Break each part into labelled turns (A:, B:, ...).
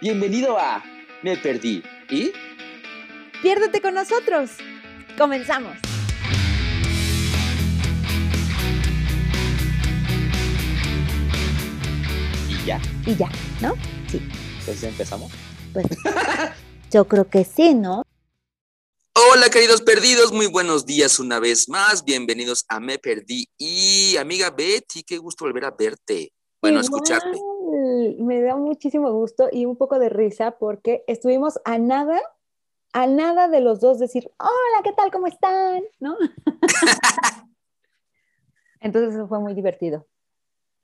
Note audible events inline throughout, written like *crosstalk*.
A: Bienvenido a Me Perdí. ¿Y?
B: Piérdete con nosotros. Comenzamos.
A: Y ya.
B: Y ya, ¿no? Sí.
A: Entonces empezamos.
B: Pues *laughs* yo creo que sí, ¿no?
A: Hola queridos perdidos, muy buenos días una vez más. Bienvenidos a Me Perdí. Y amiga Betty, qué gusto volver a verte. Bueno, escucharte.
B: Me da muchísimo gusto y un poco de risa porque estuvimos a nada, a nada de los dos decir, hola, ¿qué tal? ¿Cómo están? ¿No? *laughs* Entonces eso fue muy divertido.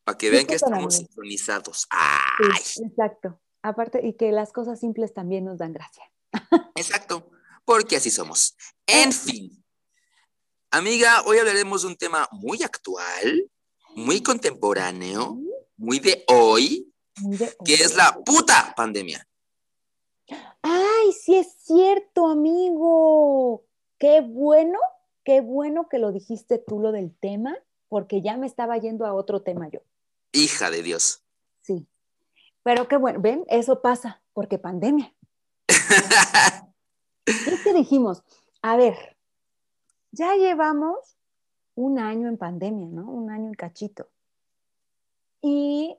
A: Para que vean que estamos sincronizados.
B: Exacto. Aparte, y que las cosas simples también nos dan gracia. *laughs*
A: Exacto, porque así somos. En fin. Amiga, hoy hablaremos de un tema muy actual, muy contemporáneo, muy de hoy, que es la puta pandemia.
B: Ay, sí es cierto, amigo. Qué bueno, qué bueno que lo dijiste tú lo del tema, porque ya me estaba yendo a otro tema yo.
A: Hija de Dios.
B: Sí. Pero qué bueno, ven, eso pasa, porque pandemia. *laughs* Es que dijimos, a ver, ya llevamos un año en pandemia, ¿no? Un año en cachito. Y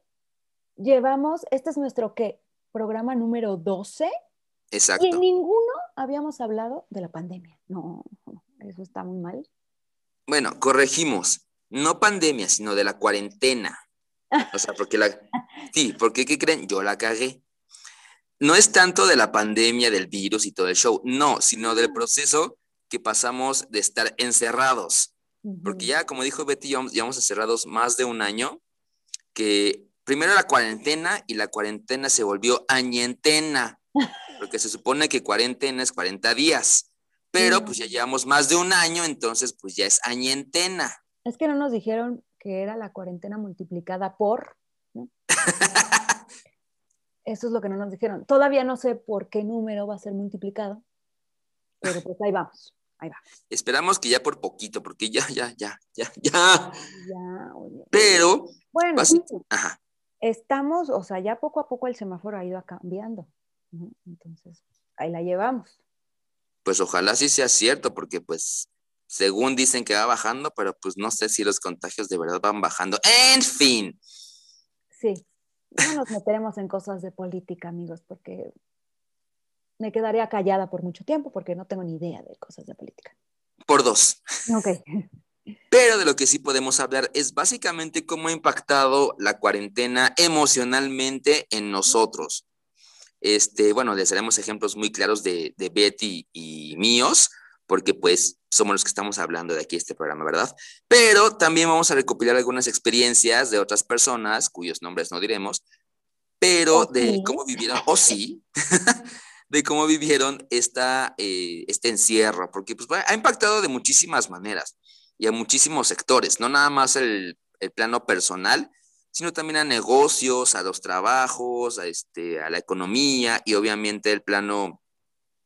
B: llevamos, este es nuestro, ¿qué? Programa número 12. Y en
A: Exacto.
B: ninguno habíamos hablado de la pandemia. No, no, eso está muy mal.
A: Bueno, corregimos. No pandemia, sino de la cuarentena. O sea, porque la... *laughs* Sí, porque ¿qué creen? Yo la cagué. No es tanto de la pandemia, del virus y todo el show, no, sino del proceso que pasamos de estar encerrados. Porque ya, como dijo Betty, llevamos, llevamos encerrados más de un año, que primero la cuarentena y la cuarentena se volvió añentena, porque se supone que cuarentena es 40 días, pero pues ya llevamos más de un año, entonces pues ya es añentena.
B: Es que no nos dijeron que era la cuarentena multiplicada por. ¿no? *laughs* Eso es lo que no nos dijeron. Todavía no sé por qué número va a ser multiplicado, pero pues ahí vamos, ahí va.
A: Esperamos que ya por poquito, porque ya, ya, ya, ya, ya.
B: Ya, oye.
A: Pero,
B: Bueno,
A: pues,
B: sí,
A: ajá,
B: estamos, o sea, ya poco a poco el semáforo ha ido cambiando. Entonces, ahí la llevamos.
A: pues ojalá sí sea cierto, porque pues según dicen que va bajando, pero pues no sé si los contagios de verdad van bajando. En fin,
B: Sí, no nos meteremos en cosas de política, amigos, porque me quedaría callada por mucho tiempo porque no tengo ni idea de cosas de política.
A: por dos.
B: Ok.
A: Pero de lo que sí podemos hablar es básicamente cómo ha impactado la cuarentena emocionalmente en nosotros. Este, bueno, les haremos ejemplos muy claros de, de Betty y míos, porque pues somos los que estamos hablando de aquí este programa, ¿verdad? Pero también vamos a recopilar algunas experiencias de otras personas, cuyos nombres no diremos, pero
B: ¿O
A: de cómo vivieron, o sí, *laughs* de cómo vivieron esta, eh, este encierro, porque pues, ha impactado de muchísimas maneras y a muchísimos sectores, no nada más el, el plano personal, sino también a negocios, a los trabajos, a, este, a la economía y obviamente el plano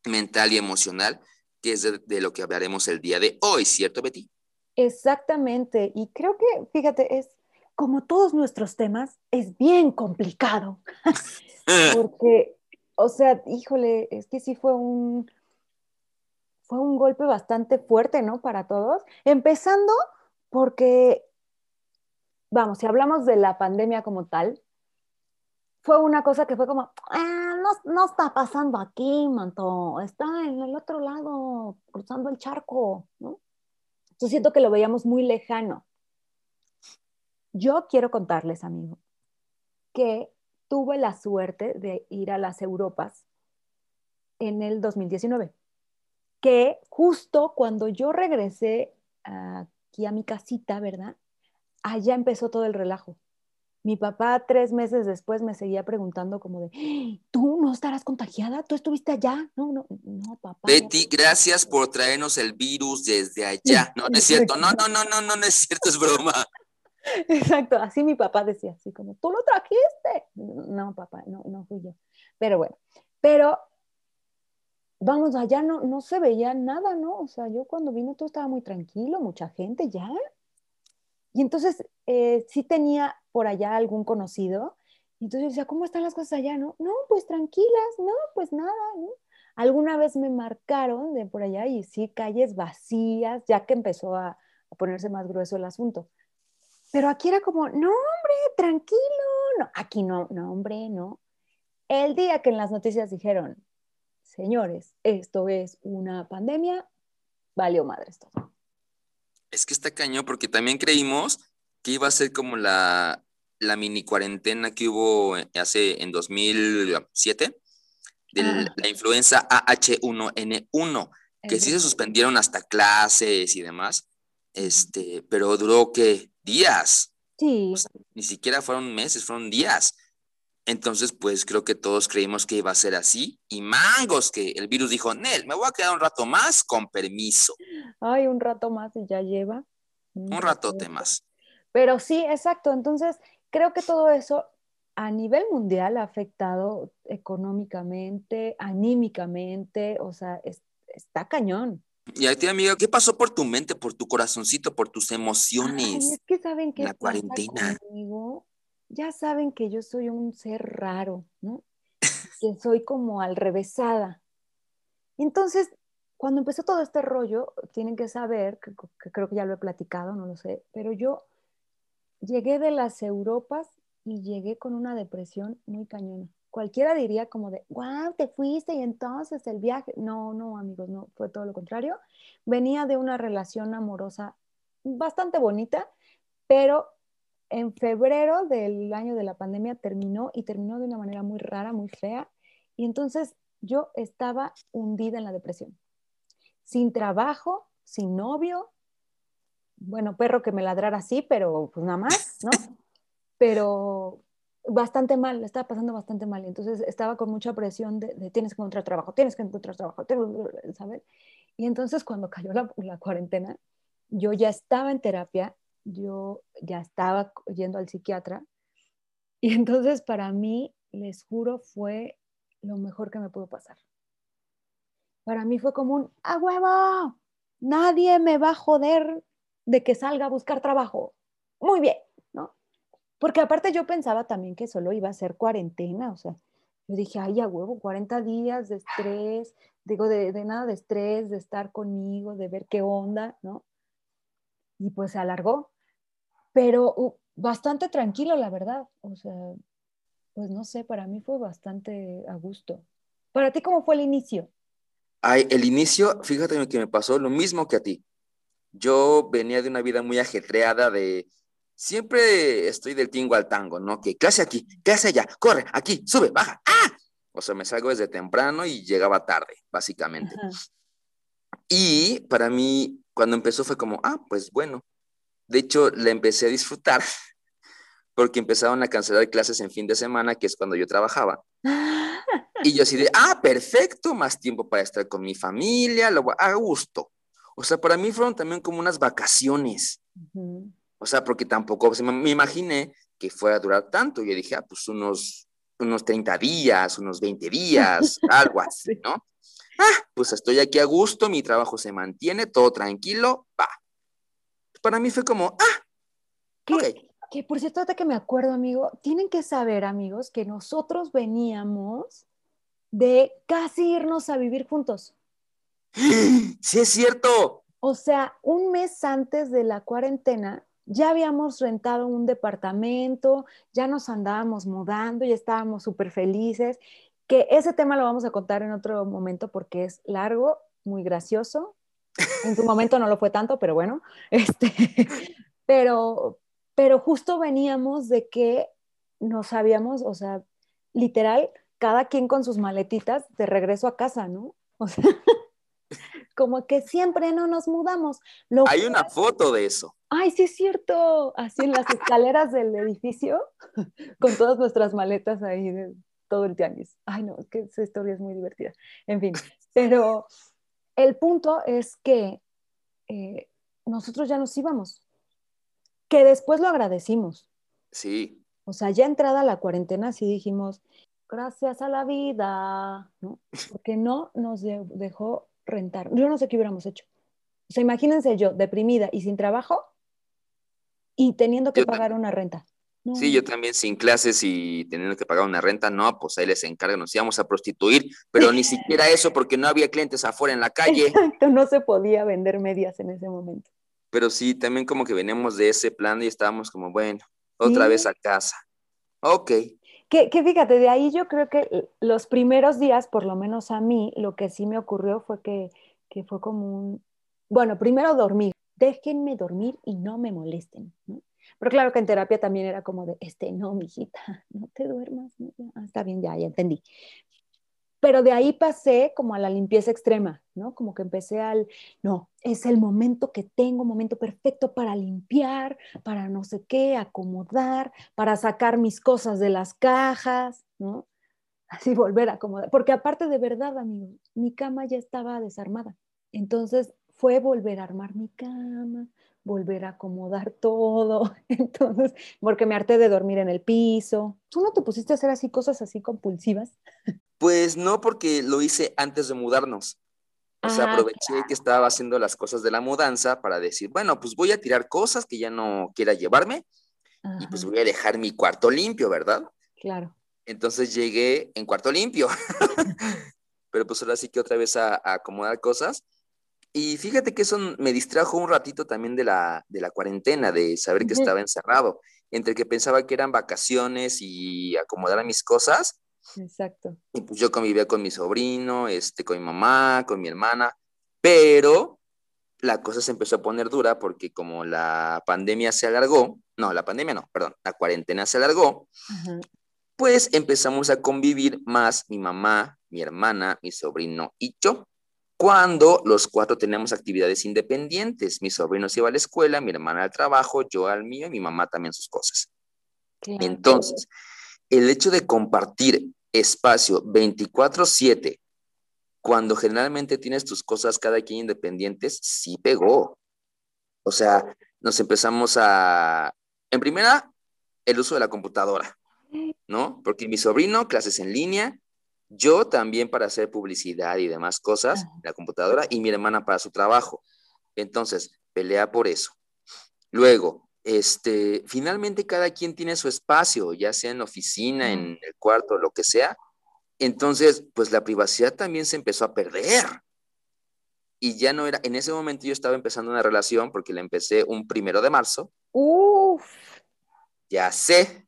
A: mental y emocional, que es de, de lo que hablaremos el día de hoy, ¿cierto, Betty?
B: Exactamente. Y creo que, fíjate, es como todos nuestros temas, es bien complicado. *laughs* Porque, o sea, híjole, es que sí fue un, fue un golpe bastante fuerte, ¿no? Para todos. Empezando porque, vamos, si hablamos de la pandemia como tal, fue una cosa que fue como, "Ah, no, no está pasando aquí, manto, está en el otro lado, cruzando el charco, ¿no? Yo siento que lo veíamos muy lejano. Yo quiero contarles, amigo, que tuve la suerte de ir a las Europas en el 2019, que justo cuando yo regresé aquí a mi casita, ¿verdad? Allá empezó todo el relajo. Mi papá tres meses después me seguía preguntando como de, "¡Ah! ¿tú no estarás contagiada? ¿Tú estuviste allá? No, no, no, papá. no".
A: Betty, gracias por traernos el virus desde allá. No, no es cierto. No, no, no, no, no, no es cierto, es broma. *laughs*
B: Exacto, así mi papá decía, así como, tú lo trajiste. No, papá, no, no fui yo. Pero bueno, pero vamos, allá no, no se veía nada, ¿no? O sea, yo cuando vine todo estaba muy tranquilo, mucha gente ya. Y entonces eh, sí tenía por allá algún conocido entonces yo decía, ¿cómo están las cosas allá? No, no, pues tranquilas, no, pues nada, ¿no? Alguna vez me marcaron de por allá y sí, calles vacías, ya que empezó a, a ponerse más grueso el asunto. Pero aquí era como, no, hombre, tranquilo, no, aquí no, no, hombre, no. El día que en las noticias dijeron, señores, esto es una pandemia, valió madre esto.
A: Es que está cañón porque también creímos que iba a ser como la, la mini cuarentena que hubo hace en 2007 de ah. la influenza AH1N1, que sí se suspendieron hasta clases y demás, este, pero duró que días.
B: Sí.
A: ni siquiera fueron meses, fueron días. Entonces, pues creo que todos creímos que iba a ser así. Y mangos, que el virus dijo, Nel, me voy a quedar un rato más con permiso.
B: Ay, un rato más y ya lleva.
A: Un, un ratote más.
B: Pero sí, exacto. Entonces, creo que todo eso a nivel mundial ha afectado económicamente, anímicamente, o sea, está cañón.
A: Y a ti, amiga, ¿qué pasó por tu mente, por tu corazoncito, por tus emociones?
B: es que saben que
A: la cuarentena.
B: Conmigo? Ya saben que yo soy un ser raro, ¿no? que soy como al revésada. Entonces, cuando empezó todo este rollo, tienen que saber, que creo que ya lo he platicado, no lo sé, pero yo llegué de las Europas y llegué con una depresión muy cañona. Cualquiera diría como de, wow, te fuiste y entonces el viaje. No, no, amigos, no, fue todo lo contrario. Venía de una relación amorosa bastante bonita, pero en febrero del año de la pandemia terminó y terminó de una manera muy rara, muy fea. Y entonces yo estaba hundida en la depresión. Sin trabajo, sin novio, bueno, perro que me ladrara así, pero pues nada más, ¿no? *laughs* Pero bastante mal, le estaba pasando bastante mal. Entonces estaba con mucha presión de, tienes que encontrar trabajo, tienes que encontrar trabajo, ¿sabes? Y entonces cuando cayó la, la, cuarentena, yo ya estaba en terapia, yo ya estaba yendo al psiquiatra. *laughs* Y entonces para mí, les juro, fue lo mejor que me pudo pasar. Para mí fue como un, ¡a huevo! Nadie me va a joder de que salga a buscar trabajo. Muy bien, ¿no? Porque aparte yo pensaba también que solo iba a ser cuarentena, o sea, yo dije, ay, a huevo, 40 días de estrés, digo, de, nada de estrés, de estar conmigo, de ver qué onda, ¿no? Y pues se alargó, pero uh, bastante tranquilo, la verdad, o sea, pues no sé, para mí fue bastante a gusto. ¿Para ti cómo fue el inicio?
A: Ay, el inicio, fíjate que me pasó lo mismo que a ti yo venía de una vida muy ajetreada de siempre estoy del tingo al tango, ¿no? Que clase aquí, clase allá, corre, aquí, sube, baja, ¡ah! O sea, me salgo desde temprano y llegaba tarde, básicamente. Y para mí, cuando empezó fue como, ah, pues bueno. De hecho, la empecé a disfrutar *laughs* porque empezaron a cancelar clases en fin de semana, que es cuando yo trabajaba. Y yo así de, ah, perfecto, más tiempo para estar con mi familia, lo, a gusto. O sea, para mí fueron también como unas vacaciones. O sea, porque tampoco me imaginé que fuera a durar tanto. Yo dije, ah, pues unos, unos 30 días, unos 20 días, *laughs* algo así, ¿no? Ah, pues estoy aquí a gusto, mi trabajo se mantiene, todo tranquilo, va. Para mí fue como, ah,
B: que, que por cierto, hasta que me acuerdo, amigo, tienen que saber, amigos, que nosotros veníamos de casi irnos a vivir juntos. *gasps*
A: Sí, es cierto.
B: O sea, un mes antes de la cuarentena ya habíamos rentado un departamento, ya nos andábamos mudando, ya estábamos súper felices, que ese tema lo vamos a contar en otro momento porque es largo, muy gracioso. En su momento no lo fue tanto, pero bueno, *laughs* este, pero, pero justo veníamos de que nos habíamos, o sea, literal, cada quien con sus maletitas de regreso a casa, ¿no? *laughs* O sea, como que siempre no nos mudamos.
A: Hay una foto de eso.
B: Ay, sí es cierto, así en las escaleras del edificio, *laughs* con todas nuestras maletas ahí de todo el tianguis. Ay, no, es que esa historia es muy divertida. En fin, pero el punto es que eh, nosotros ya nos íbamos, que después lo agradecimos.
A: Sí.
B: O sea, ya entrada la cuarentena, sí dijimos, gracias a la vida, ¿no? Porque no nos dejó rentar. Yo no sé qué hubiéramos hecho. O sea, imagínense yo, deprimida y sin trabajo y teniendo que pagar una renta.
A: Sí, yo también sin clases y teniendo que pagar una renta, no, pues ahí les encargan, nos íbamos a prostituir, pero ni siquiera eso porque no había clientes afuera en la *laughs* calle.
B: Exacto, no se podía vender medias en ese momento.
A: Pero sí, también como que veníamos de ese plan y estábamos como, bueno, otra vez a casa. Ok.
B: Que, que, fíjate, de ahí yo creo que los primeros días, por lo menos a mí, lo que sí me ocurrió fue que, que fue como un, bueno, primero dormir, déjenme dormir y no me molesten. ¿no? Pero claro que en terapia también era como de, este, no, mijita, no te duermas. Ah, está bien, ya, ya entendí. Pero de ahí pasé como a la limpieza extrema, ¿no? Como que empecé al, no, es el momento que tengo, momento perfecto para limpiar, para no sé qué, acomodar, para sacar mis cosas de las cajas, ¿no? Así volver a acomodar. Porque aparte de verdad, amigos, mi cama ya estaba desarmada. Entonces fue volver a armar mi cama, volver a acomodar todo. *laughs* Entonces, porque me harté de dormir en el piso. ¿Tú no te pusiste a hacer así cosas así compulsivas?
A: Pues no, porque lo hice antes de mudarnos. O sea, ah, aproveché que estaba haciendo las cosas de la mudanza para decir, bueno, pues voy a tirar cosas que ya no quiera llevarme y pues voy a dejar mi cuarto limpio, ¿verdad?
B: Claro.
A: Entonces llegué en cuarto limpio. *laughs* Pero pues ahora sí que otra vez a, a acomodar cosas y fíjate que eso me distrajo un ratito también de la, de la cuarentena, de saber que estaba encerrado, entre que pensaba que eran vacaciones y acomodar a mis cosas.
B: Exacto.
A: Y pues yo convivía con mi sobrino, este, con mi mamá, con mi hermana, pero la cosa se empezó a poner dura porque como la pandemia se alargó, no, la pandemia no, perdón, la cuarentena se alargó, pues empezamos a convivir más mi mamá, mi hermana, mi sobrino y yo cuando los cuatro teníamos actividades independientes. Mi sobrino se iba a la escuela, mi hermana al trabajo, yo al mío y mi mamá también sus cosas. Entonces, el hecho de compartir espacio 24/7, cuando generalmente tienes tus cosas cada quien independientes, sí pegó. O sea, nos empezamos a, en primera, el uso de la computadora, ¿no? Porque mi sobrino, clases en línea, yo también para hacer publicidad y demás cosas en la computadora y mi hermana para su trabajo. Entonces, pelea por eso. Luego, este, finalmente cada quien tiene su espacio, ya sea en la oficina, en el cuarto, lo que sea. Entonces, pues la privacidad también se empezó a perder. Y ya no era, en ese momento yo estaba empezando una relación porque la empecé un primero de marzo.
B: Uf.
A: Ya sé,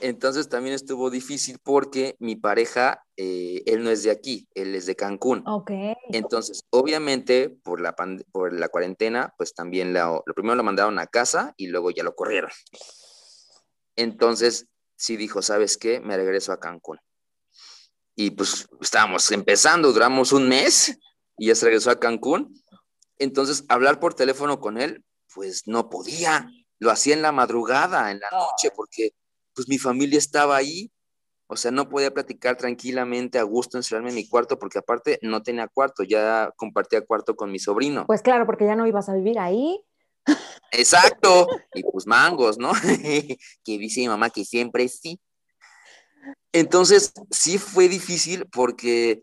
A: entonces también estuvo difícil porque mi pareja, eh, él no es de aquí, él es de Cancún.
B: Ok.
A: Entonces, obviamente, por la, por la cuarentena, pues también lo, lo primero lo mandaron a casa y luego ya lo corrieron. Entonces, sí dijo, ¿sabes qué? Me regreso a Cancún. Y pues estábamos empezando, duramos un mes y ya se regresó a Cancún. Entonces, hablar por teléfono con él, pues no podía. Lo hacía en la madrugada, en la noche, porque pues mi familia estaba ahí, o sea, no podía platicar tranquilamente a gusto, encerrarme en mi cuarto, porque aparte no tenía cuarto, ya compartía cuarto con mi sobrino.
B: Pues claro, porque ya no ibas a vivir ahí.
A: Exacto, y pues mangos, ¿no? *laughs* que dice mi mamá que siempre sí. Entonces, sí fue difícil porque,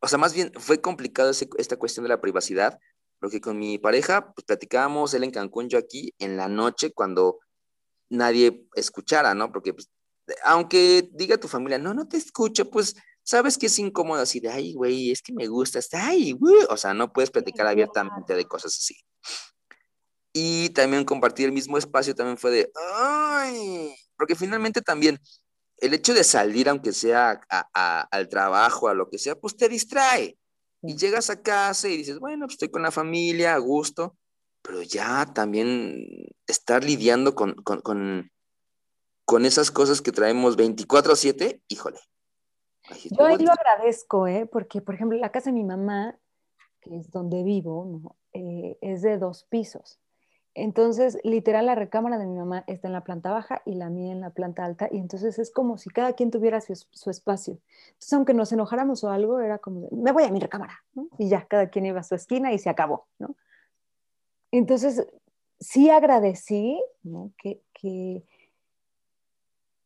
A: o sea, más bien fue complicado esta cuestión de la privacidad, porque con mi pareja, pues platicábamos, él en Cancún, yo aquí, en la noche, cuando nadie escuchara, ¿no? Porque pues, aunque diga tu familia, no, no te escucho, pues sabes que es incómodo así de, ay, güey, es que me gusta, ay, o sea, no puedes platicar abiertamente de cosas así. Y también compartir el mismo espacio también fue de, ay, porque finalmente también el hecho de salir, aunque sea al trabajo, a lo que sea, pues te distrae. Y llegas a casa y dices, bueno, pues estoy con la familia, a gusto, pero ya también estar lidiando con, con, esas cosas que traemos 24/7, híjole.
B: Yo ahí lo agradezco, ¿eh? porque por ejemplo la casa de mi mamá, que es donde vivo, eh, es de dos pisos. Entonces, literal, la recámara de mi mamá está en la planta baja y la mía en la planta alta, y entonces es como si cada quien tuviera su, espacio. Entonces, aunque nos enojáramos o algo, era como, me voy a mi recámara, y ya, cada quien iba a su esquina y se acabó, ¿no? Entonces, sí agradecí que,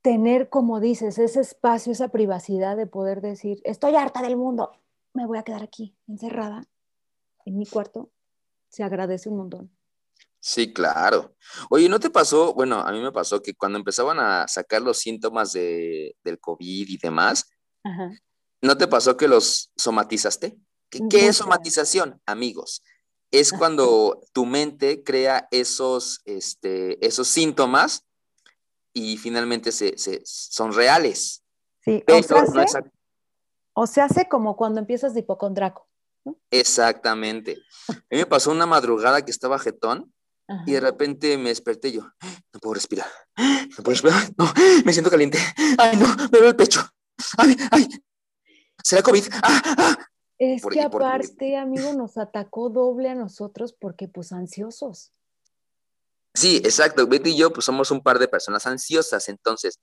B: tener, como dices, ese espacio, esa privacidad de poder decir, estoy harta del mundo, me voy a quedar aquí, encerrada, en mi cuarto, se agradece un montón.
A: Sí, claro. Oye, ¿no te pasó? Bueno, a mí me pasó que cuando empezaban a sacar los síntomas de, del COVID y demás, ¿no te pasó que los somatizaste? ¿Qué, es somatización, amigos? Es cuando tu mente crea esos, este, esos síntomas y finalmente se, son reales.
B: Sí, o se, hace, o se hace como cuando empiezas de hipocondraco.
A: Exactamente. A mí me pasó una madrugada que estaba jetón y de repente me desperté yo, no puedo respirar, no puedo respirar, no, me siento caliente, ay no, me duele el pecho, ay, ay, ¿será COVID? Ah, ah.
B: Es que aparte, amigo, nos atacó doble a nosotros porque pues ansiosos.
A: Sí, exacto, Betty y yo pues somos un par de personas ansiosas, entonces,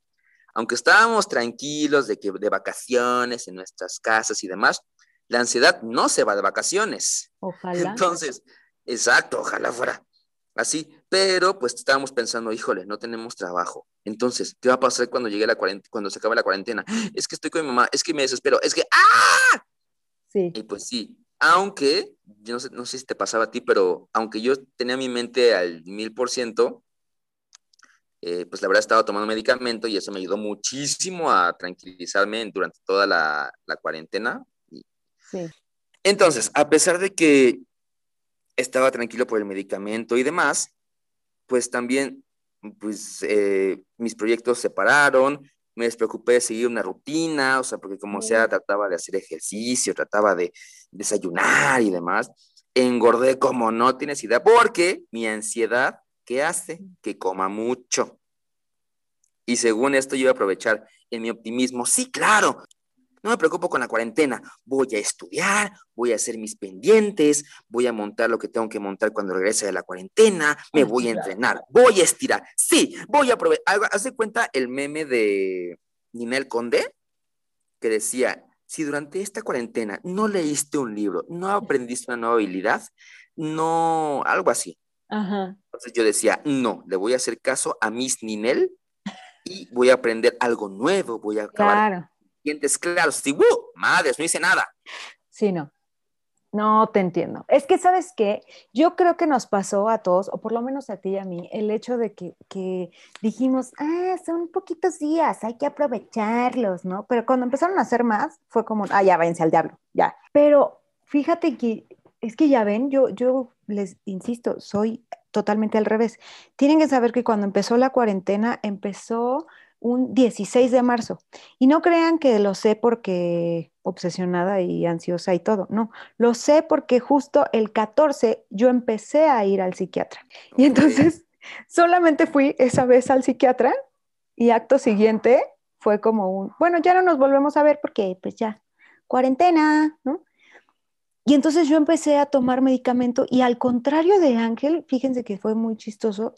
A: aunque estábamos tranquilos de que de vacaciones en nuestras casas y demás, la ansiedad no se va de vacaciones. *laughs*
B: Ojalá.
A: Entonces, exacto, ojalá fuera así, pero pues estábamos pensando, híjole, no tenemos trabajo. Entonces, ¿qué va a pasar cuando llegue la cuarentena, cuando se acabe la cuarentena? Es que estoy con mi mamá, es que me desespero, es que ¡ah!
B: Sí.
A: Y pues sí, aunque, yo no sé, no sé si te pasaba a ti, pero aunque yo tenía mi mente al mil por ciento, eh, pues la verdad estaba tomando medicamento y eso me ayudó muchísimo a tranquilizarme durante toda la, la cuarentena.
B: Sí.
A: Entonces, a pesar de que estaba tranquilo por el medicamento y demás, pues también, pues eh, mis proyectos se pararon, me despreocupé de seguir una rutina, o sea, porque como sea, trataba de hacer ejercicio, trataba de desayunar y demás. Engordé como no tienes idea, porque mi ansiedad, ¿qué hace? Que coma mucho. Y según esto, yo iba a aprovechar en mi optimismo. Sí, claro, no me preocupo con la cuarentena. Voy a estudiar, voy a hacer mis pendientes, voy a montar lo que tengo que montar cuando regrese de la cuarentena, me voy a entrenar, voy a estirar. Sí, voy a aprovechar. Haz de cuenta el meme de Ninel Conde que decía, si durante esta cuarentena no leíste un libro, no aprendiste una nueva habilidad, no, algo así. Entonces yo decía, no, le voy a hacer caso a Miss Ninel y voy a aprender algo nuevo, voy a
B: acabar
A: dientes claros. Sí, madres, no hice nada.
B: Sí, no. No te entiendo. Es que, ¿sabes qué? Yo creo que nos pasó a todos, o por lo menos a ti y a mí, el hecho de que, que dijimos, ah, son poquitos días, hay que aprovecharlos, ¿no? Pero cuando empezaron a hacer más, fue como, ah, ya, váyanse al diablo, ya. Pero fíjate que, es que ya ven, yo, yo les insisto, soy totalmente al revés. Tienen que saber que cuando empezó la cuarentena, empezó un 16 de marzo. Y no crean que lo sé porque obsesionada y ansiosa y todo, no, lo sé porque justo el 14 yo empecé a ir al psiquiatra. Y entonces *laughs* solamente fui esa vez al psiquiatra y acto siguiente fue como un, bueno, ya no nos volvemos a ver porque pues ya, cuarentena, ¿no? Y entonces yo empecé a tomar medicamento y al contrario de Ángel, fíjense que fue muy chistoso,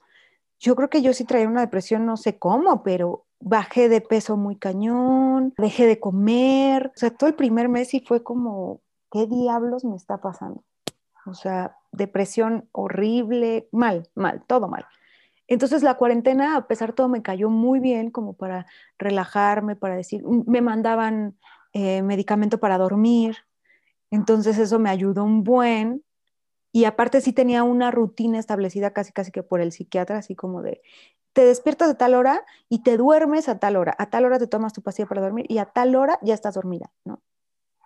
B: yo creo que yo sí traía una depresión, no sé cómo, pero bajé de peso muy cañón, dejé de comer, o sea, todo el primer mes y fue como, ¿qué diablos me está pasando? O sea, depresión horrible, mal, mal, todo mal. Entonces la cuarentena, a pesar de todo, me cayó muy bien como para relajarme, para decir, me mandaban eh, medicamento para dormir, entonces eso me ayudó un buen. Y aparte sí tenía una rutina establecida casi casi que por el psiquiatra, así como de, te despiertas a tal hora y te duermes a tal hora. A tal hora te tomas tu pastilla para dormir y a tal hora ya estás dormida, ¿no?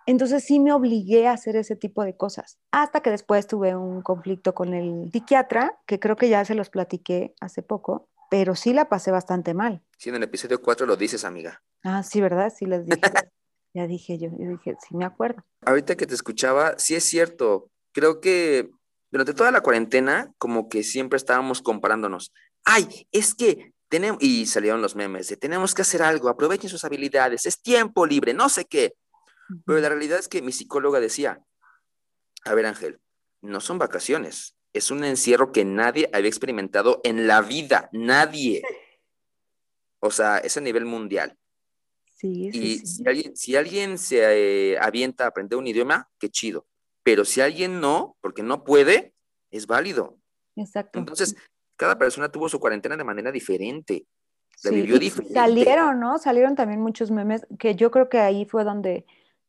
B: Entonces sí me obligué a hacer ese tipo de cosas. Hasta que después tuve un conflicto con el psiquiatra, que creo que ya se los platiqué hace poco, pero sí la pasé bastante mal.
A: Sí, en el episodio 4 lo dices, amiga.
B: Ah, sí, ¿verdad? Sí les dije. *laughs* ya dije yo, yo dije, sí me acuerdo.
A: Ahorita que te escuchaba, sí es cierto. Creo que durante toda la cuarentena, como que siempre estábamos comparándonos ay, es que tenemos, y salieron los memes de tenemos que hacer algo, aprovechen sus habilidades, es tiempo libre, no sé qué. Pero la realidad es que mi psicóloga decía, a ver Ángel, no son vacaciones, es un encierro que nadie había experimentado en la vida, nadie. O sea, es a nivel mundial.
B: Sí,
A: y Si, alguien, si alguien se eh, avienta a aprender un idioma, qué chido. Pero si alguien no, porque no puede, es válido.
B: Exacto.
A: Entonces, cada persona tuvo su cuarentena de manera diferente. La vivió diferente.
B: Salieron, ¿no? Salieron también muchos memes que yo creo que ahí fue donde,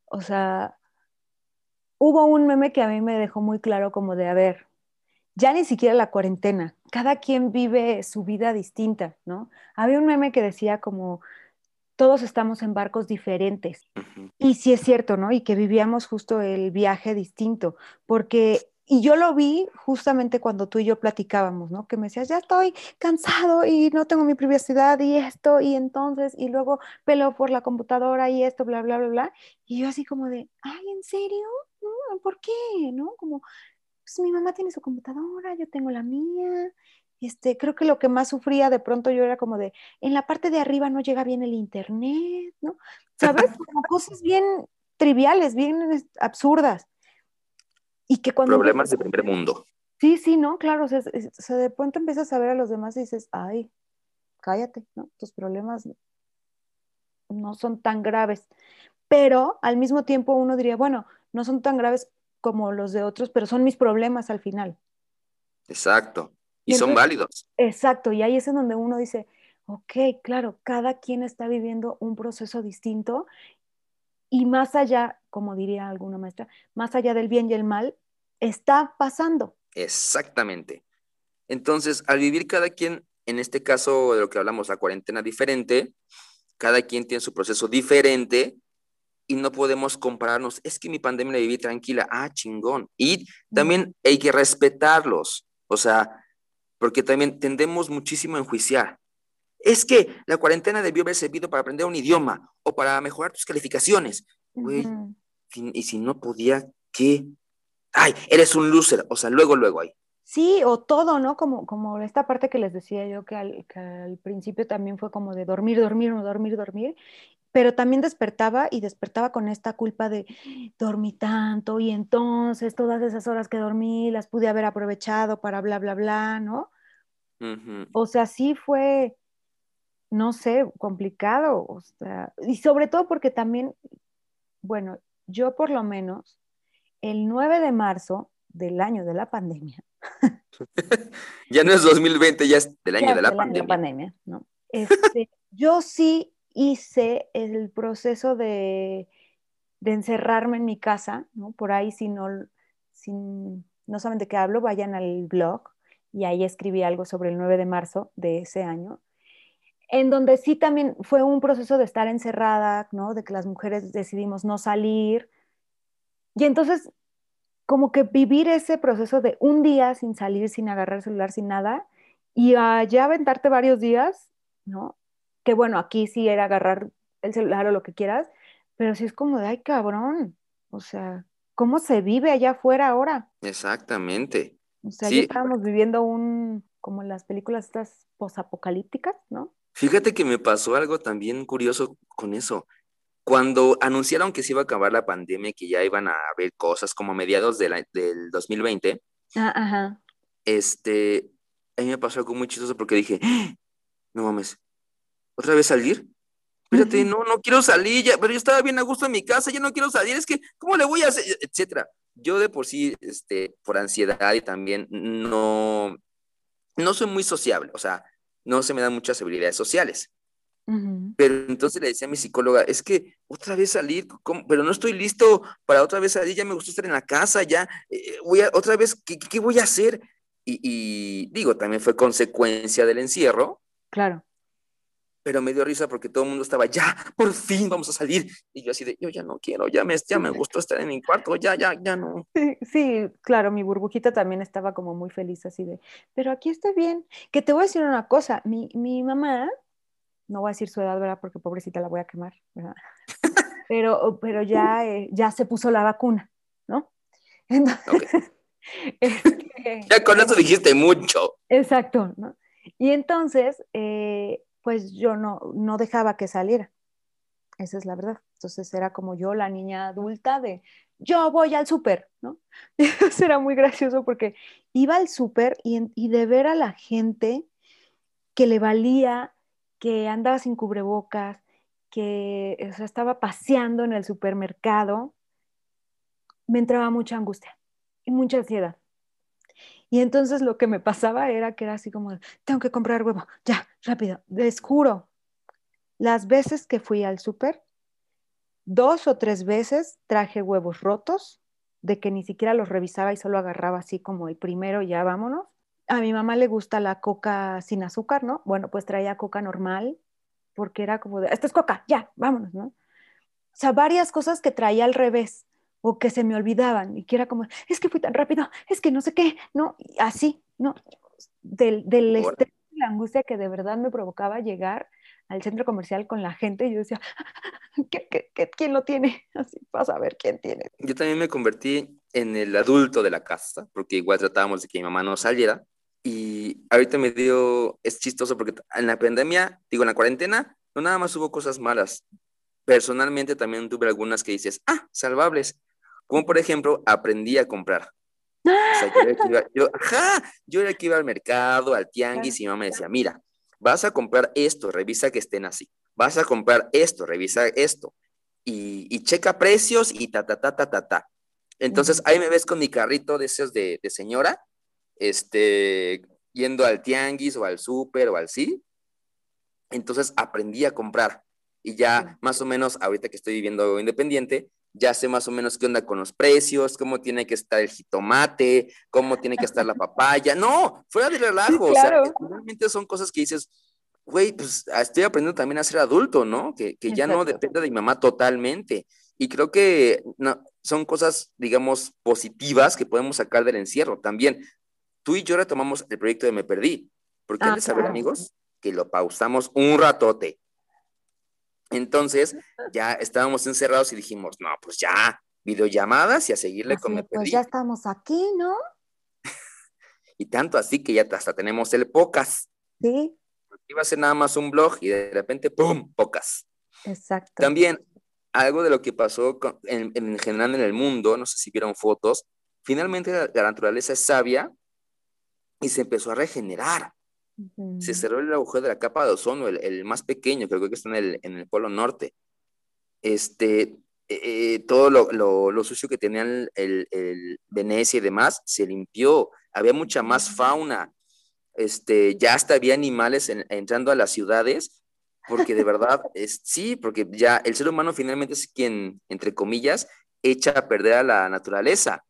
B: o sea, hubo un meme que a mí me dejó muy claro como de, a ver, ya ni siquiera la cuarentena, cada quien vive su vida distinta, ¿no? Había un meme que decía como, todos estamos en barcos diferentes. Y sí es cierto, ¿no? Y que vivíamos justo el viaje distinto, porque, y yo lo vi justamente cuando tú y yo platicábamos, ¿no? Que me decías, ya estoy cansado y no tengo mi privacidad y esto, y entonces, y luego pelo por la computadora y esto, bla, bla, bla, bla. Y yo así como de, ay, ¿en serio? ¿No? ¿Por qué? ¿No? Como, pues mi mamá tiene su computadora, yo tengo la mía. Este, creo que lo que más sufría de pronto yo era como de, en la parte de arriba no llega bien el internet, ¿no? *laughs* ¿Sabes? Como cosas bien triviales, bien absurdas. Y que cuando...
A: Problemas de primer mundo.
B: Sí, sí, ¿no? Claro, o sea, de pronto empiezas a ver a los demás y dices, ay, cállate, ¿no? Tus problemas no son tan graves. Pero al mismo tiempo uno diría, bueno, no son tan graves como los de otros, pero son mis problemas al final.
A: Exacto. Y, son válidos.
B: Exacto. Y ahí es en donde uno dice, ok, claro, cada quien está viviendo un proceso distinto y más allá, como diría alguna maestra, más allá del bien y el mal, está pasando.
A: Exactamente. Entonces, al vivir cada quien, en este caso de lo que hablamos, la cuarentena diferente, cada quien tiene su proceso diferente, y no podemos compararnos. Es que mi pandemia la viví tranquila. Ah, chingón. Y también hay que respetarlos. O sea, porque también tendemos muchísimo a enjuiciar. Es que la cuarentena debió haber servido para aprender un idioma o para mejorar tus calificaciones. Güey, y si no podía, ¿qué? Ay, eres un loser. O sea, luego, luego ahí.
B: Sí, o todo, ¿no? Como, como esta parte que les decía yo, que al, que al principio también fue como de dormir, dormir, dormir, dormir pero también despertaba y despertaba con esta culpa de dormí tanto y entonces todas esas horas que dormí las pude haber aprovechado para bla, bla, bla, ¿no? O sea, sí fue, no sé, complicado, o sea, y sobre todo porque también, bueno, yo por lo menos, el 9 de marzo del año de la pandemia. *laughs*
A: ya no es 2020, ya es del año de la pandemia.
B: pandemia ¿no? Este, *laughs* yo sí hice el proceso de, encerrarme en mi casa, ¿no? Por ahí si no, no saben de qué hablo, vayan al blog y ahí escribí algo sobre el 9 de marzo de ese año, en donde sí también fue un proceso de estar encerrada, ¿no? De que las mujeres decidimos no salir. Y entonces, como que vivir ese proceso de un día sin salir, sin agarrar el celular, sin nada, y allá aventarte varios días, ¿no? que bueno, aquí sí era agarrar el celular o lo que quieras, pero sí es como de, ay, cabrón, o sea, ¿cómo se vive allá afuera ahora?
A: Exactamente.
B: O sea, ya estábamos viviendo un, como las películas estas posapocalípticas, ¿no?
A: Fíjate que me pasó algo también curioso con eso. Cuando anunciaron que se iba a acabar la pandemia, que ya iban a haber cosas como mediados del 2020,
B: ah, ajá.
A: este, a mí me pasó algo muy chistoso porque dije, ¡Ah! no mames, ¿Otra vez salir? Espérate, no, no quiero salir, ya, pero yo estaba bien a gusto en mi casa, ya no quiero salir, es que, ¿cómo le voy a hacer? Etcétera. Yo de por sí, este, por ansiedad y también no, no soy muy sociable, o sea, no se me dan muchas habilidades sociales. Pero entonces le decía a mi psicóloga, es que otra vez salir, pero no estoy listo para otra vez salir, ya me gusta estar en la casa, ya, eh, voy a, otra vez, ¿qué, qué voy a hacer? Y, y, digo, también fue consecuencia del encierro.
B: Claro
A: pero me dio risa porque todo el mundo estaba, ya, por fin vamos a salir. Y yo así de, yo ya no quiero, ya me, ya me gustó estar en mi cuarto, ya, ya, ya no.
B: Sí, claro, mi burbujita también estaba como muy feliz así de, pero aquí estoy bien. Que te voy a decir una cosa, mi, mi mamá, no voy a decir su edad, ¿verdad? Porque pobrecita la voy a quemar, ¿verdad? *laughs* pero, pero ya, eh, ya se puso la vacuna, ¿no? *laughs*
A: Entonces, *laughs* este, ya con eso dijiste mucho.
B: Exacto, ¿no? Y entonces, eh, pues yo no, no dejaba que saliera. Esa es la verdad. Entonces era como yo, la niña adulta de, yo voy al súper, ¿no? *laughs* Eso era muy gracioso porque iba al súper y, y, de ver a la gente que le valía, que andaba sin cubrebocas, que estaba paseando en el supermercado, me entraba mucha angustia y mucha ansiedad. Y entonces lo que me pasaba era que era así como, tengo que comprar huevo, ya, rápido, les juro, las veces que fui al súper, dos o tres veces traje huevos rotos, de que ni siquiera los revisaba y solo agarraba así como el primero ya vámonos. A mi mamá le gusta la coca sin azúcar, ¿no? Bueno, pues traía coca normal, porque era como de, esta es coca, ya, vámonos, ¿no? O sea, varias cosas que traía al revés o que se me olvidaban y que era como, es que fui tan rápido, es que no sé qué, ¿no? así, ¿no? Del, del estrés la angustia que de verdad me provocaba llegar al centro comercial con la gente y yo decía, *laughs* ¿qué, qué, quién lo tiene? *laughs* Así, vas a ver quién tiene.
A: Yo también me convertí en el adulto de la casa, porque igual tratábamos de que mi mamá no saliera. Y ahorita me dio, es chistoso porque en la pandemia, digo, en la cuarentena, no nada más hubo cosas malas. Personalmente también tuve algunas que dices, ah, salvables. Como por ejemplo, aprendí a comprar. *laughs* O sea, yo, era que iba, al mercado, al tianguis, y mi mamá me decía, mira, vas a comprar esto, revisa que estén así. Vas a comprar esto, revisa esto. Y, checa precios y ta, ta, ta, ta, ta, ta. Entonces, ahí me ves con mi carrito de esos de, de señora, este, yendo al tianguis o al súper o al sí. Entonces, aprendí a comprar. Y ya más o menos, ahorita que estoy viviendo independiente, ya sé más o menos qué onda con los precios, cómo tiene que estar el jitomate, cómo tiene que estar la papaya. No, fuera de relajo. O sea, realmente son cosas que dices, güey, pues ah, estoy aprendiendo también a ser adulto, ¿no? Que, que ya no depende de mi mamá totalmente. Y creo que no, son cosas, digamos, positivas que podemos sacar del encierro también. Tú y yo retomamos el proyecto de Me Perdí, porque ah, de saber, amigos, que lo pausamos un ratote. Entonces, ya estábamos encerrados y dijimos, no, pues ya, videollamadas y a seguirle con Me
B: Pues ya estamos aquí, ¿no? *laughs*
A: y tanto así que ya hasta tenemos el pocas.
B: Sí.
A: Iba a ser nada más un blog y de repente, ¡pum!, pocas.
B: Exacto.
A: También, algo de lo que pasó en, general en el mundo, no sé si vieron fotos, finalmente la naturaleza es sabia y se empezó a regenerar. Se cerró el agujero de la capa de ozono, el, más pequeño, creo que está en el, en el polo norte. Este, eh, eh, todo lo, lo, sucio que tenían el, el, Venecia y demás se limpió. Había mucha más fauna. Este, ya hasta había animales entrando a las ciudades, porque de verdad, *laughs* es, sí, porque ya el ser humano finalmente es quien, entre comillas, echa a perder a la naturaleza.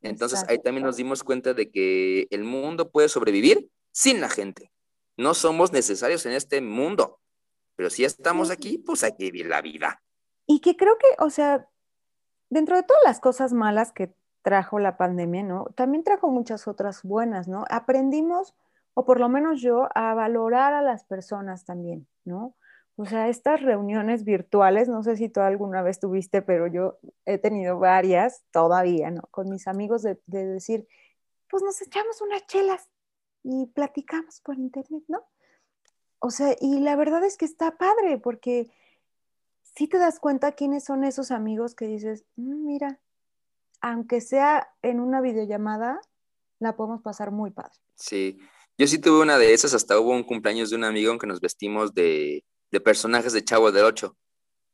A: Entonces ahí también nos dimos cuenta de que el mundo puede sobrevivir sin la gente. No somos necesarios en este mundo, pero si estamos aquí, pues hay que vivir la vida.
B: Y que creo que, o sea, dentro de todas las cosas malas que trajo la pandemia, ¿no? También trajo muchas otras buenas, ¿no? Aprendimos, o por lo menos yo, a valorar a las personas también, ¿no? O sea, estas reuniones virtuales, no sé si tú alguna vez tuviste, pero yo he tenido varias todavía, ¿no? Con mis amigos de, de decir, pues nos echamos unas chelas, y platicamos por internet, ¿no? O sea, y la verdad es que está padre porque si te das cuenta quiénes son esos amigos que dices, mm, mira, aunque sea en una videollamada, la podemos pasar muy padre.
A: Sí, yo sí tuve una de esas, hasta hubo un cumpleaños de un amigo en que nos vestimos de, personajes de Chavo del Ocho.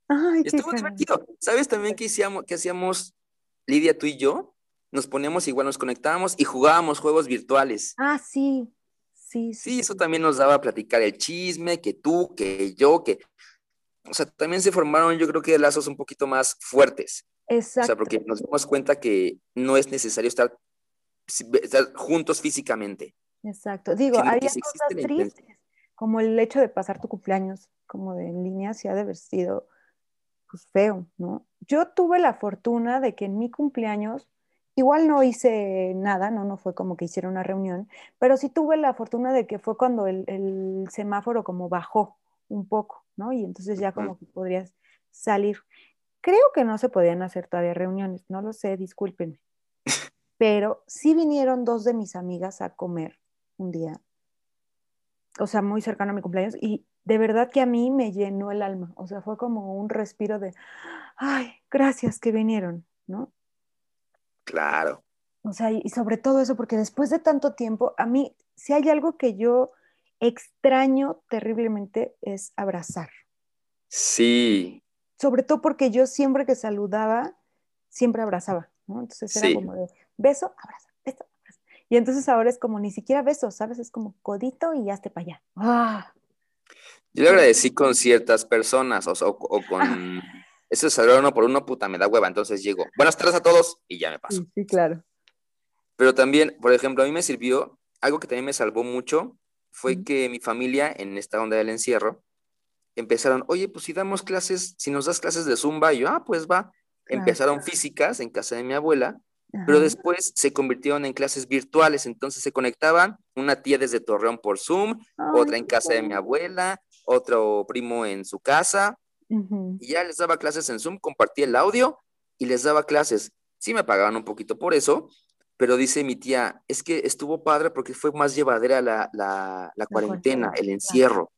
B: Ay,
A: Estuvo divertido. ¿Sabes también qué hacíamos, qué hacíamos Lidia, tú y yo? Nos poníamos igual, nos conectábamos y jugábamos juegos virtuales.
B: Ah, sí, sí.
A: Sí, eso también nos daba a platicar el chisme, que tú, que yo, que... O sea, también se formaron yo creo que lazos un poquito más fuertes.
B: Exacto.
A: O sea, porque nos dimos cuenta que no es necesario estar, estar juntos físicamente.
B: Exacto. Digo, hay cosas tristes, como el hecho de pasar tu cumpleaños como de en línea, sí ha de haber sido pues, feo, ¿no? Yo tuve la fortuna de que en mi cumpleaños Igual no hice nada, no, no fue como que hiciera una reunión, pero sí tuve la fortuna de que fue cuando el, semáforo como bajó un poco, ¿no? Y entonces ya como que podrías salir. Creo que no se podían hacer todavía reuniones, no lo sé, discúlpenme. Pero sí vinieron dos de mis amigas a comer un día, o sea, muy cercano a mi cumpleaños, y de verdad que a mí me llenó el alma, o sea, fue como un respiro de, ay, gracias que vinieron, ¿no?
A: Claro.
B: O sea, y sobre todo eso, porque después de tanto tiempo, a mí, si hay algo que yo extraño terriblemente es abrazar.
A: Sí.
B: Sobre todo porque yo siempre que saludaba, siempre abrazaba, ¿no? Entonces era como de beso, abrazo, beso, abrazo. Y entonces ahora es como ni siquiera beso, ¿sabes? Es como codito y ya esté para allá. ¡Ah!
A: Yo le agradecí con ciertas personas, o, o con eso es uno por uno, puta, me da hueva, entonces llego. Buenas tardes a todos y ya me paso.
B: Sí, claro.
A: Pero también, por ejemplo, a mí me sirvió, algo que también me salvó mucho, fue que mi familia, en esta onda del encierro, empezaron, oye, pues si damos clases, si nos das clases de Zumba, y yo, ah, pues va. Empezaron físicas en casa de mi abuela, pero después se convirtieron en clases virtuales, entonces se conectaban una tía desde Torreón por Zoom, otra en casa de mi abuela, otro primo en su casa, y ya les daba clases en Zoom, compartía el audio y les daba clases. Sí me pagaban un poquito por eso, pero dice mi tía, es que estuvo padre porque fue más llevadera la, la, la cuarentena, el encierro,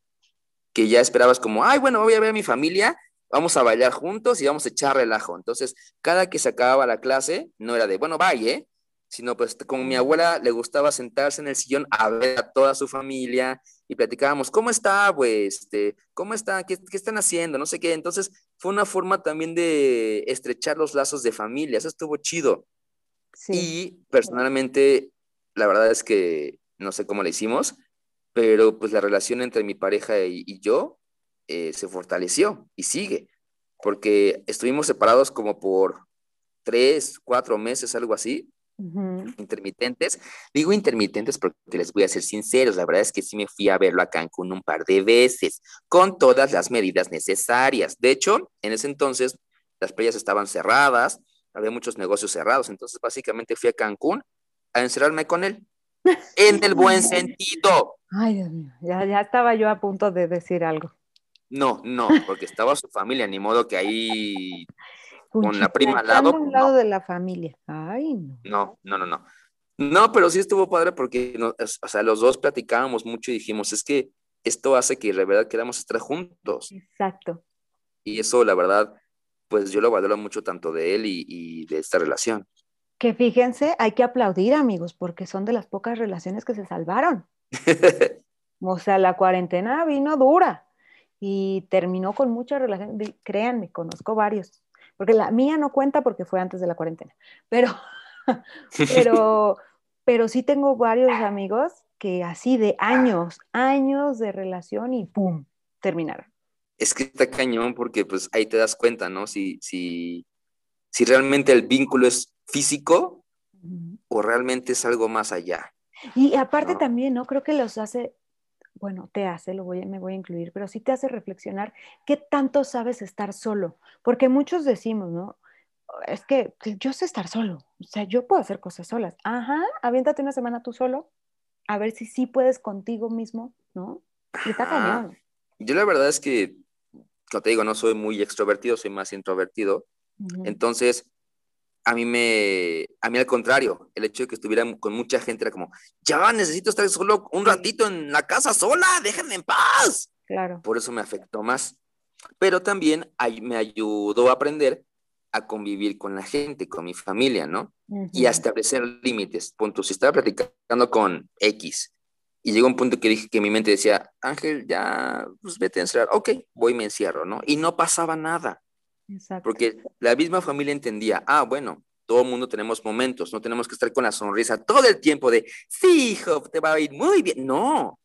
A: que ya esperabas como, ay, bueno, voy a ver a mi familia, vamos a bailar juntos y vamos a echar relajo. Entonces, cada que se acababa la clase, no era de, bueno, vaya, ¿eh? sino pues como mi abuela le gustaba sentarse en el sillón a ver a toda su familia y platicábamos, ¿cómo está, pues? Este, ¿Cómo está? ¿Qué, ¿Qué, están haciendo? No sé qué. Entonces, fue una forma también de estrechar los lazos de familia. Eso estuvo chido. Sí. Y personalmente, la verdad es que no sé cómo le hicimos, pero pues la relación entre mi pareja y, y yo eh, se fortaleció y sigue, porque estuvimos separados como por tres, cuatro meses, algo así, intermitentes. Digo intermitentes porque les voy a ser sinceros, la verdad es que sí me fui a verlo a Cancún un par de veces, con todas las medidas necesarias. De hecho, en ese entonces las playas estaban cerradas, había muchos negocios cerrados, entonces básicamente fui a Cancún a encerrarme con él, en el buen *laughs* sentido.
B: Ay, Dios mío, ya, ya estaba yo a punto de decir algo.
A: No, no, porque estaba su familia, ni modo que ahí con la prima al lado.
B: un lado de la familia. Ay, no.
A: No, no, no, no. No, pero sí estuvo padre porque, o sea, los dos platicábamos mucho y dijimos, es que esto hace que de verdad queramos estar juntos.
B: Exacto.
A: Y eso, la verdad, pues yo lo valoro mucho tanto de él y, y de esta relación.
B: Que fíjense, hay que aplaudir, amigos, porque son de las pocas relaciones que se salvaron. *laughs* o sea, la cuarentena vino dura y terminó con mucha relación. Créanme, conozco varios, porque la mía no cuenta porque fue antes de la cuarentena, pero, *laughs* pero, pero sí tengo varios amigos que así de años, años de relación y ¡pum! terminaron.
A: Es que está cañón porque pues ahí te das cuenta, ¿no? Si, si, si realmente el vínculo es físico o realmente es algo más allá.
B: Y aparte también, ¿no? Creo que los hace bueno, te hace, lo voy, me voy a incluir, pero sí te hace reflexionar qué tanto sabes estar solo, porque muchos decimos, ¿no? Es que yo sé estar solo, o sea, yo puedo hacer cosas solas. Ajá, aviéntate una semana tú solo, a ver si sí puedes contigo mismo, ¿no? Y está cañón.
A: Yo la verdad es que, como te digo, no soy muy extrovertido, soy más introvertido. Entonces, a mí me, a mí al contrario, el hecho de que estuviera con mucha gente era como, ya necesito estar solo un ratito en la casa sola, déjenme en paz.
B: Claro.
A: Por eso me afectó más. Pero también me ayudó a aprender a convivir con la gente, con mi familia, ¿no? Y a establecer límites. Punto, si estaba platicando con X y llegó un punto que dije que mi mente decía, Ángel, ya, pues vete a encerrar. Ok, voy y me encierro, ¿no? Y no pasaba nada. Porque la misma familia entendía, ah, bueno, todo el mundo tenemos momentos, no tenemos que estar con la sonrisa todo el tiempo de, sí, hijo, te va a ir muy bien. No.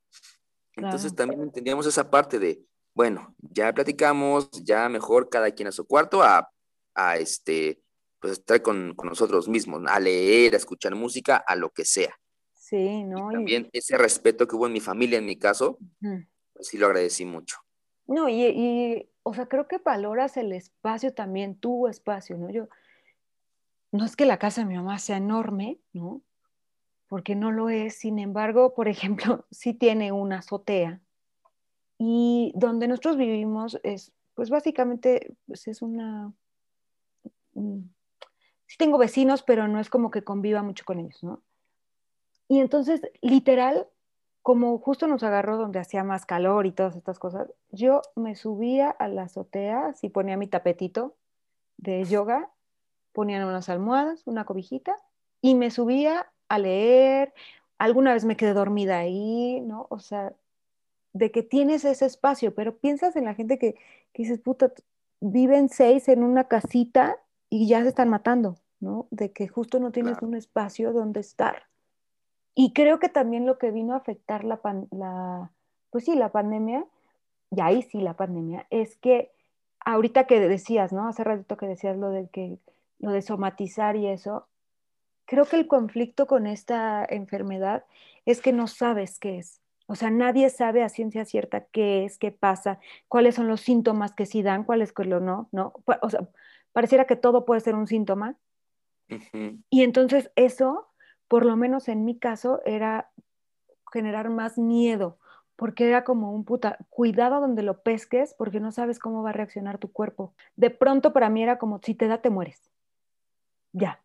A: Entonces también entendíamos esa parte de, bueno, ya platicamos, ya mejor cada quien a su cuarto a, a este, pues estar con, con, nosotros mismos, a leer, a escuchar música, a lo que sea.
B: Sí, ¿no?
A: también ese respeto que hubo en mi familia, en mi caso, pues sí lo agradecí mucho.
B: No, y, y o sea, creo que valoras el espacio también, tu espacio, ¿no? Yo, no es que la casa de mi mamá sea enorme, ¿no? Porque no lo es, sin embargo, por *laughs* ejemplo, sí tiene una azotea y donde nosotros vivimos es, pues básicamente, pues es una... sí tengo vecinos, pero no es como que conviva mucho con ellos, ¿no? Y entonces, literal, como justo nos agarró donde hacía más calor y todas estas cosas, yo me subía a la azotea, y ponía mi tapetito de yoga, ponía unas almohadas, una cobijita, y me subía a leer. Alguna vez me quedé dormida ahí, ¿no? O sea, de que tienes ese espacio, pero piensas en la gente que, que dices, puta, viven seis en una casita y ya se están matando, ¿no? De que justo no tienes un espacio donde estar. Y creo que también lo que vino a afectar la, la, pues sí, la pandemia, y ahí sí la pandemia, es que ahorita que decías, ¿no? Hace ratito que decías lo de que lo de somatizar y eso, creo que el conflicto con esta enfermedad es que no sabes qué es. O sea, nadie sabe a ciencia cierta qué es, qué pasa, cuáles son los síntomas que sí dan, cuáles que lo no, ¿no? O sea, pareciera que todo puede ser un síntoma. Y entonces eso, por lo menos en mi caso, era generar más miedo, porque era como un puta, cuidado donde lo pesques, porque no sabes cómo va a reaccionar tu cuerpo. De pronto para mí era como, si te da, te mueres. Ya.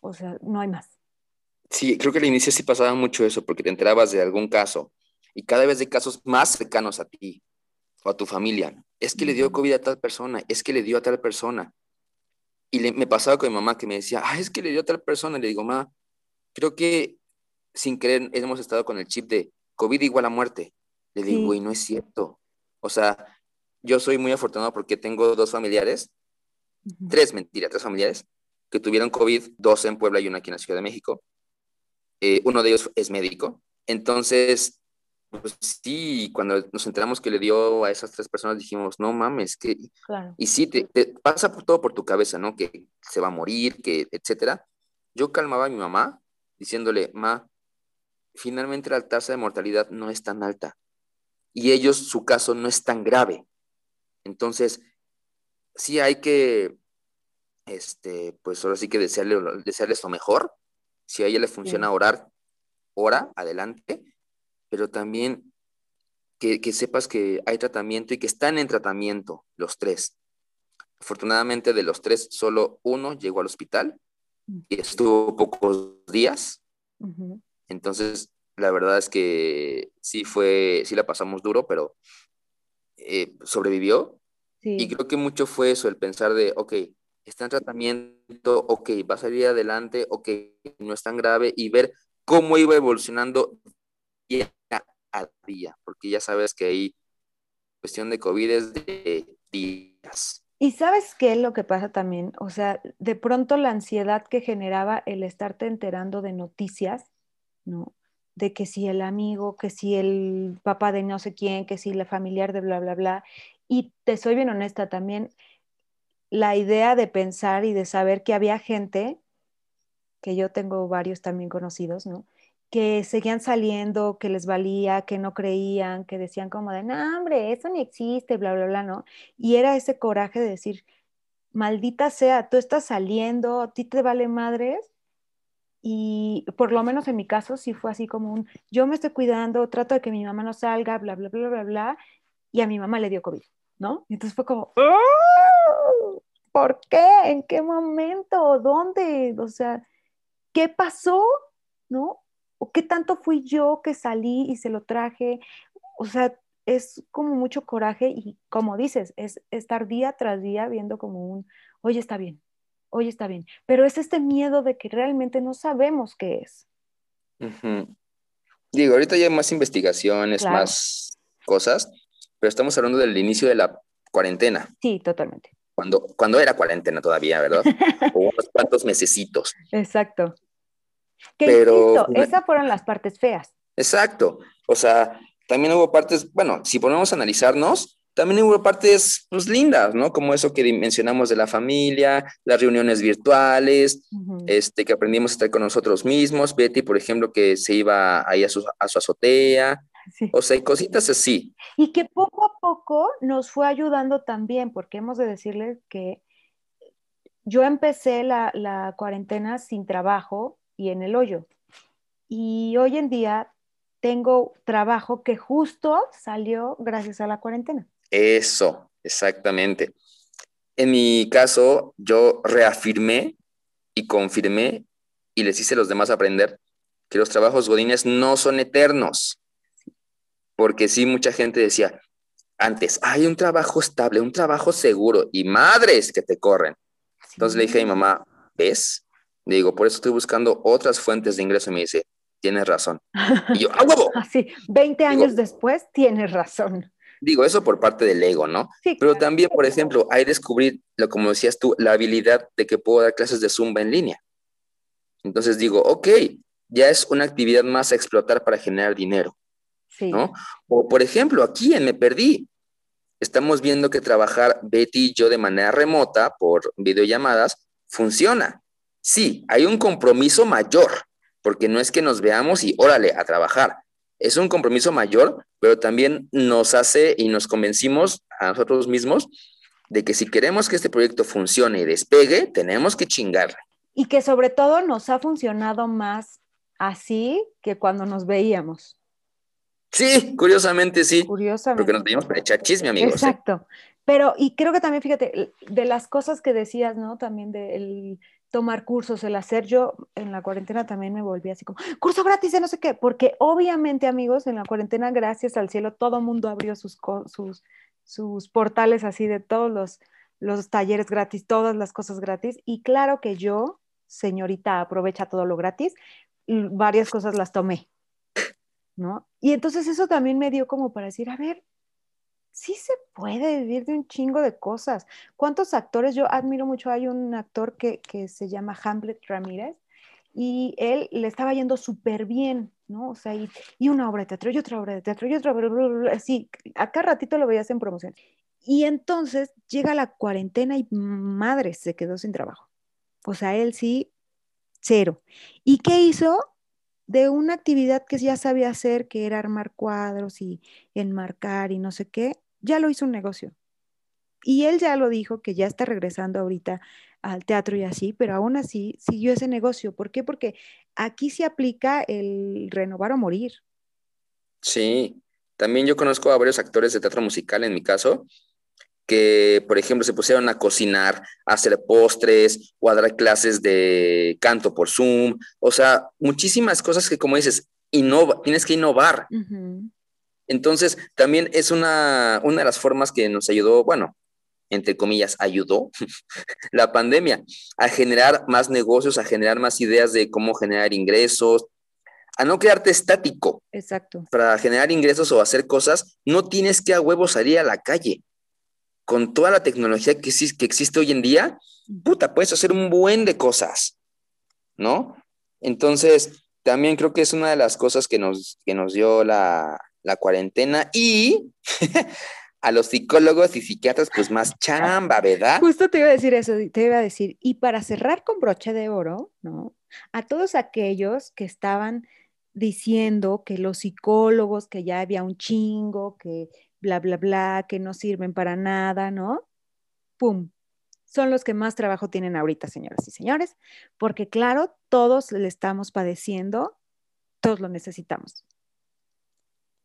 B: O sea, no hay más.
A: Sí, creo que al inicio sí pasaba mucho eso, porque te enterabas de algún caso y cada vez de casos más cercanos a ti o a tu familia. Es que le dio COVID a tal persona, es que le dio a tal persona. Y me pasaba con mi mamá que me decía, ah, es que le dio a tal persona. le digo, mamá, creo que sin querer hemos estado con el chip de COVID igual a muerte. Le digo, güey, no es cierto. O sea, yo soy muy afortunado porque tengo dos familiares, tres mentiras, tres familiares, que tuvieron COVID, dos en Puebla y uno aquí en la Ciudad de México. Eh, uno de ellos es médico. Entonces, pues sí, cuando nos enteramos que le dio a esas tres personas, dijimos, no mames, que... Y sí, te, pasa todo por tu cabeza, ¿no? Que se va a morir, que, etcétera. Yo calmaba a mi mamá diciéndole, ma, finalmente la tasa de mortalidad no es tan alta y ellos, su caso no es tan grave. Entonces, sí hay que, este, pues ahora sí que desearle, desearles lo mejor. Si a ella le funciona orar, ora, adelante, pero también que, sepas que hay tratamiento y que están en tratamiento los tres. Afortunadamente de los tres, solo uno llegó al hospital y estuvo pocos días. Entonces, la verdad es que sí fue, sí la pasamos duro, pero eh, sobrevivió. Y creo que mucho fue eso, el pensar de, ok, está en tratamiento, ok, va a salir adelante, ok, no es tan grave, y ver cómo iba evolucionando día a día, porque ya sabes que hay cuestión de COVID es de días.
B: Y sabes qué es lo que pasa también, o sea, de pronto la ansiedad que generaba el estarte enterando de noticias, ¿no? De que si el amigo, que si el papá de no sé quién, que si la familiar de bla, bla, bla. Y te soy bien honesta también, la idea de pensar y de saber que había gente, que yo tengo varios también conocidos, ¿no? Que seguían saliendo, que les valía, que no creían, que decían como de, no, hombre, eso ni existe, bla, bla, bla, ¿no? Y era ese coraje de decir, maldita sea, tú estás saliendo, a ti te vale madres. Y por lo menos en mi caso sí fue así como un, yo me estoy cuidando, trato de que mi mamá no salga, bla, bla, bla, bla, bla, y a mi mamá le dio COVID, ¿no? Y entonces fue como, ¡Oh! ¿por qué? ¿En qué momento? ¿Dónde? O sea, ¿qué pasó? ¿No? ¿O qué tanto fui yo que salí y se lo traje? O sea, es como mucho coraje y como dices, es estar día tras día viendo como un, oye, está bien, oye, está bien. Pero es este miedo de que realmente no sabemos qué es.
A: Digo, ahorita ya hay más investigaciones, más cosas, pero estamos hablando del inicio de la cuarentena.
B: Sí, totalmente.
A: Cuando, cuando era cuarentena todavía, ¿verdad? *laughs* o unos cuantos mesecitos.
B: Exacto. Que pero, esas fueron las partes feas.
A: Exacto. O sea, también hubo partes, bueno, si ponemos a analizarnos, también hubo partes pues, lindas, ¿no? Como eso que mencionamos de la familia, las reuniones virtuales, este, que aprendimos a estar con nosotros mismos. Betty, por ejemplo, que se iba ahí a su, a su azotea. O sea, y cositas así.
B: Y que poco a poco nos fue ayudando también, porque hemos de decirles que yo empecé la, la cuarentena sin trabajo y en el hoyo. Y hoy en día tengo trabajo que justo salió gracias a la cuarentena.
A: Eso, exactamente. En mi caso, yo reafirmé y confirmé y les hice a los demás aprender que los trabajos godines no son eternos. Porque sí, mucha gente decía, antes, hay un trabajo estable, un trabajo seguro y madres que te corren. Entonces le dije a mi mamá, ¿ves? Digo, por eso estoy buscando otras fuentes de ingreso. Y me dice, tienes razón. Y yo, ¡a huevo! *laughs*
B: Así, 20 años después, tienes razón.
A: Digo, eso por parte del ego, ¿no? Sí, Pero también, por ejemplo, hay descubrir, lo como decías tú, la habilidad de que puedo dar clases de Zumba en línea. Entonces digo, ok, ya es una actividad más a explotar para generar dinero. Sí. ¿no? O por ejemplo, aquí en Me Perdí, estamos viendo que trabajar Betty y yo de manera remota por videollamadas funciona. Sí, hay un compromiso mayor, porque no es que nos veamos y órale a trabajar. Es un compromiso mayor, pero también nos hace y nos convencimos a nosotros mismos de que si queremos que este proyecto funcione y despegue, tenemos que chingarle.
B: Y que sobre todo nos ha funcionado más así que cuando nos veíamos.
A: Sí, curiosamente sí.
B: Curiosamente.
A: Porque nos veíamos para echar chisme, amigos.
B: ¿eh? Exacto. Pero, y creo que también, fíjate, de las cosas que decías, ¿no? También del tomar cursos, el hacer, yo en la cuarentena también me volví así como, curso gratis de no sé qué, porque obviamente, amigos, en la cuarentena, gracias al cielo, todo mundo abrió sus, sus, sus portales así de todos los, los talleres gratis, todas las cosas gratis. Y claro que yo, señorita, aprovecha todo lo gratis, varias cosas las tomé, ¿no? Y entonces eso también me dio como para decir, a ver, sí se puede vivir de un chingo de cosas. ¿Cuántos actores? Yo admiro mucho, hay un actor que, se llama Hamlet Ramírez y él le estaba yendo súper bien, ¿no? O sea, y, una obra de teatro, y otra obra de teatro, y otra, obra, así, acá ratito lo veías en promoción. Y entonces llega la cuarentena y madre, se quedó sin trabajo. O sea, él sí, cero. ¿Y qué hizo? De una actividad que ya sabía hacer, que era armar cuadros y enmarcar y no sé qué, ya lo hizo un negocio. Y él ya lo dijo, que ya está regresando ahorita al teatro y así, pero aún así siguió ese negocio. ¿Por qué? Porque aquí se aplica el renovar o morir.
A: Sí, también yo conozco a varios actores de teatro musical en mi caso, que, por ejemplo, se pusieron a cocinar, a hacer postres o a dar clases de canto por Zoom. O sea, muchísimas cosas que, como dices, innova, tienes que innovar. Entonces, también es una, una de las formas que nos ayudó, bueno, entre comillas, ayudó *laughs* la pandemia a generar más negocios, a generar más ideas de cómo generar ingresos, a no quedarte estático.
B: Exacto.
A: Para generar ingresos o hacer cosas, no tienes que a huevo salir a la calle con toda la tecnología que, que existe hoy en día, puta, puedes hacer un buen de cosas, ¿no? Entonces, también creo que es una de las cosas que nos, que nos dio la, la cuarentena y *laughs* a los psicólogos y psiquiatras, pues más chamba, ¿verdad?
B: Justo te iba a decir eso, te iba a decir, y para cerrar con broche de oro, ¿no? A todos aquellos que estaban diciendo que los psicólogos, que ya había un chingo, que bla, bla, bla, que no sirven para nada, ¿no? ¡Pum! Son los que más trabajo tienen ahorita, señoras y señores, porque claro, todos le estamos padeciendo, todos lo necesitamos.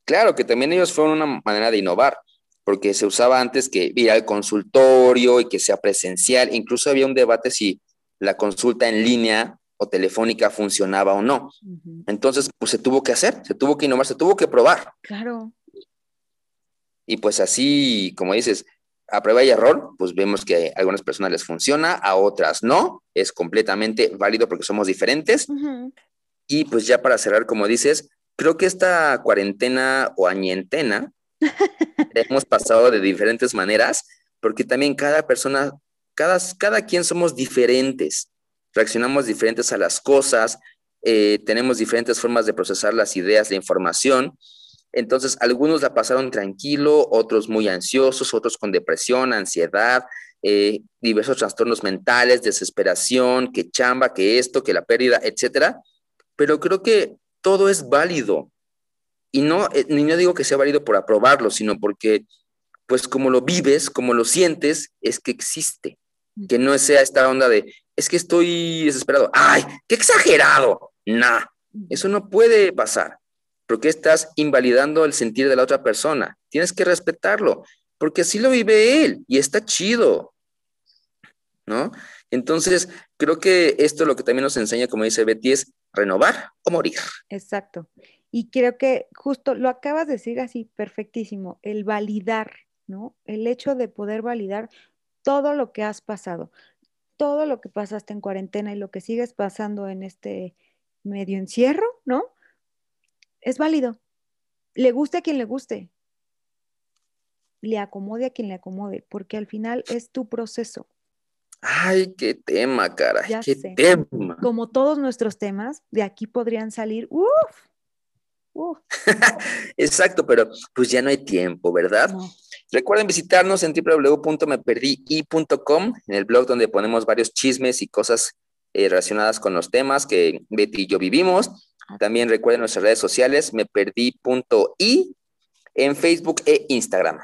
A: Claro, que también ellos fueron una manera de innovar, porque se usaba antes que ir al consultorio y que sea presencial, incluso había un debate si la consulta en línea o telefónica funcionaba o no. Entonces, pues se tuvo que hacer, se tuvo que innovar, se tuvo que probar.
B: Claro.
A: Y pues así, como dices, a prueba y error, pues vemos que a algunas personas les funciona, a otras no. Es completamente válido porque somos diferentes. Y pues ya para cerrar, como dices, creo que esta cuarentena o añentena *laughs* hemos pasado de diferentes maneras, porque también cada persona, cada, cada quien somos diferentes, reaccionamos diferentes a las cosas, eh, tenemos diferentes formas de procesar las ideas, la información. Entonces, algunos la pasaron tranquilo, otros muy ansiosos, otros con depresión, ansiedad, eh, diversos trastornos mentales, desesperación, que chamba, que esto, que la pérdida, etcétera. Pero creo que todo es válido. Y no, eh, ni no digo que sea válido por aprobarlo, sino porque, pues como lo vives, como lo sientes, es que existe. Que no sea esta onda de, es que estoy desesperado. ¡Ay, qué exagerado! Nah, eso no puede pasar porque estás invalidando el sentir de la otra persona. Tienes que respetarlo, porque así lo vive él y está chido, ¿no? Entonces, creo que esto lo que también nos enseña, como dice Betty, es renovar o morir.
B: Exacto. Y creo que justo lo acabas de decir así, perfectísimo, el validar, ¿no? El hecho de poder validar todo lo que has pasado, todo lo que pasaste en cuarentena y lo que sigues pasando en este medio encierro, ¿no? es válido. Le guste a quien le guste. Le acomode a quien le acomode, porque al final es tu proceso.
A: Ay, qué tema, cara. qué tema.
B: Como todos nuestros temas, de aquí podrían salir, uff, *laughs*
A: Exacto, pero pues ya no hay tiempo, ¿verdad? Recuerden visitarnos en www.meperdii.com, en el blog donde ponemos varios chismes y cosas eh, relacionadas con los temas que Betty y yo vivimos. También recuerden nuestras redes sociales, meperdí.i en Facebook e Instagram.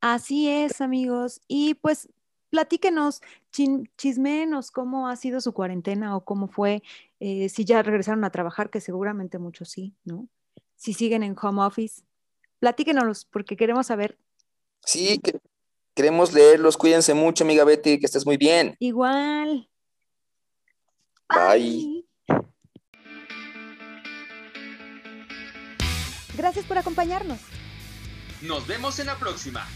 B: Así es, amigos. Y pues platíquenos, chismenos cómo ha sido su cuarentena o cómo fue, eh, si ya regresaron a trabajar, que seguramente muchos sí, ¿no? Si siguen en home office, platíquenos porque queremos saber.
A: Sí, queremos leerlos. Cuídense mucho, amiga Betty, que estés muy bien.
B: Igual.
A: Bye.
B: Gracias por acompañarnos.
C: Nos vemos en la próxima.